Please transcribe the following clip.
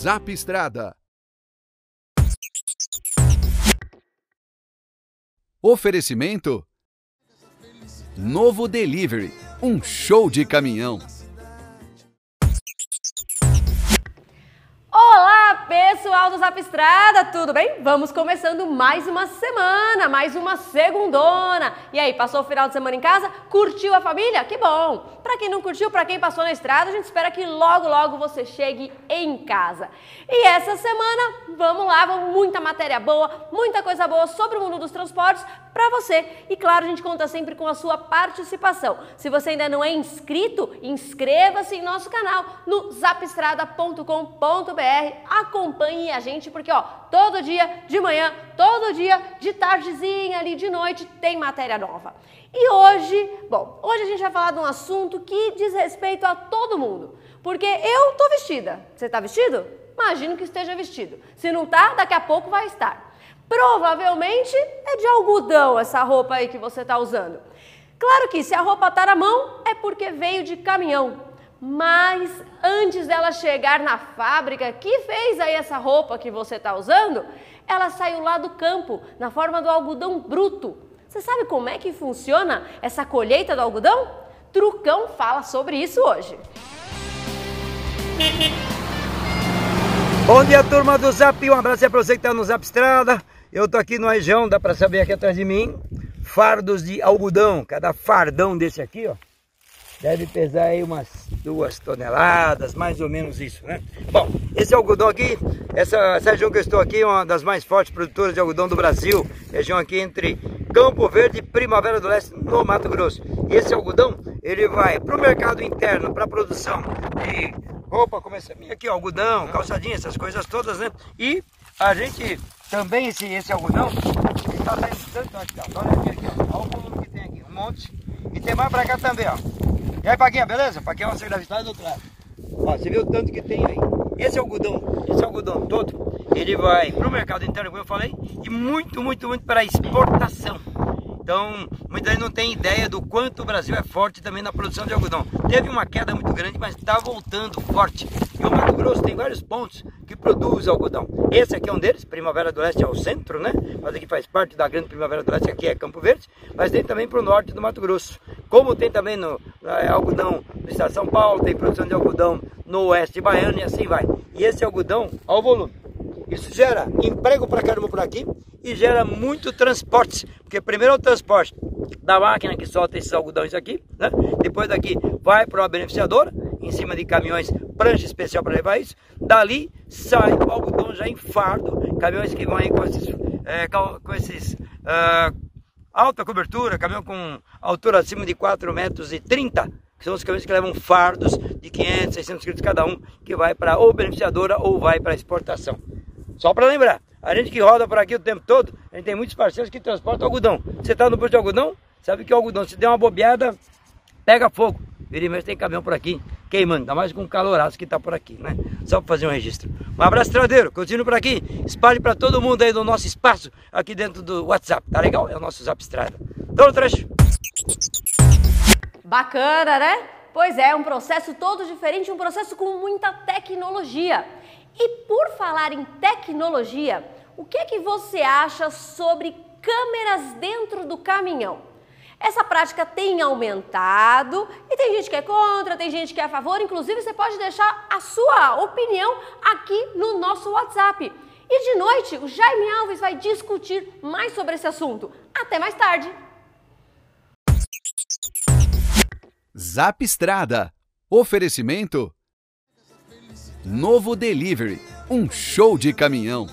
Zap Estrada. Oferecimento Novo Delivery, um show de caminhão. Olá, pessoal do Zap Estrada, tudo bem? Vamos começando mais uma semana, mais uma segundona. E aí, passou o final de semana em casa? Curtiu a família? Que bom! Para quem não curtiu, para quem passou na estrada, a gente espera que logo, logo você chegue em casa. E essa semana, vamos lá, vamos muita matéria boa, muita coisa boa sobre o mundo dos transportes para você. E claro, a gente conta sempre com a sua participação. Se você ainda não é inscrito, inscreva-se em nosso canal no zapestrada.com.br. Acompanhe a gente porque ó, todo dia de manhã, todo dia de tardezinha ali de noite tem matéria nova. E hoje, bom, hoje a gente vai falar de um assunto que diz respeito a todo mundo. Porque eu tô vestida. Você tá vestido? Imagino que esteja vestido. Se não tá, daqui a pouco vai estar. Provavelmente é de algodão essa roupa aí que você está usando. Claro que se a roupa está na mão é porque veio de caminhão. Mas antes dela chegar na fábrica que fez aí essa roupa que você está usando, ela saiu lá do campo na forma do algodão bruto. Você sabe como é que funciona essa colheita do algodão? Trucão fala sobre isso hoje. Bom dia, turma do Zap. Um abraço para você que está no Zap Estrada. Eu tô aqui no região, dá para saber aqui atrás de mim, fardos de algodão. Cada fardão desse aqui, ó, deve pesar aí umas duas toneladas, mais ou menos isso, né? Bom, esse algodão aqui, essa, essa região que eu estou aqui é uma das mais fortes produtoras de algodão do Brasil. Região aqui entre Campo Verde e Primavera do Leste, no Mato Grosso. E esse algodão, ele vai para o mercado interno, para produção de roupa, como essa minha aqui, algodão, calçadinha, essas coisas todas, né? E a gente também esse, esse algodão, está saindo tanto. Olha aqui. Olha o volume que tem aqui, um monte. E tem mais pra cá também, ó. E aí, Paquinha, beleza? Paquinha é uma secretária do outro lado. Ó, você viu o tanto que tem aí. Esse algodão, esse algodão todo, ele vai pro mercado interno, como eu falei, e muito, muito, muito para exportação. Então, muita gente não tem ideia do quanto o Brasil é forte também na produção de algodão. Teve uma queda muito grande, mas está voltando forte. E o Mato Grosso tem vários pontos que produzem algodão. Esse aqui é um deles, Primavera do Leste é o centro, né? Mas aqui faz parte da grande Primavera do Leste, aqui é Campo Verde. Mas tem também para o norte do Mato Grosso. Como tem também no, é, algodão no estado de São Paulo, tem produção de algodão no oeste baiano e assim vai. E esse algodão, ao volume. Isso gera emprego para caramba por aqui e gera muito transporte, porque primeiro é o transporte da máquina que solta esses algodões aqui, né? depois daqui vai para uma beneficiadora, em cima de caminhões, prancha especial para levar isso, dali sai o algodão já em fardo, caminhões que vão aí com esses, é, com esses uh, alta cobertura, caminhão com altura acima de 4 metros e 30, que são os caminhões que levam fardos de 500, 600 quilos cada um, que vai para ou beneficiadora ou vai para exportação. Só para lembrar, a gente que roda por aqui o tempo todo, a gente tem muitos parceiros que transportam algodão. Você está no posto de algodão, sabe que o algodão, se der uma bobeada, pega fogo. Vira e tem caminhão por aqui queimando, ainda mais com o caloraço que está por aqui, né? Só para fazer um registro. Um abraço, tradeiro. Continue por aqui. Espalhe para todo mundo aí do nosso espaço, aqui dentro do WhatsApp. Tá legal? É o nosso Zap Estrada. Então, no trecho. Bacana, né? Pois é, um processo todo diferente, um processo com muita tecnologia. E por falar em tecnologia, o que é que você acha sobre câmeras dentro do caminhão? Essa prática tem aumentado e tem gente que é contra, tem gente que é a favor. Inclusive, você pode deixar a sua opinião aqui no nosso WhatsApp. E de noite, o Jaime Alves vai discutir mais sobre esse assunto. Até mais tarde! Zap Estrada. Oferecimento Novo Delivery, um show de caminhão.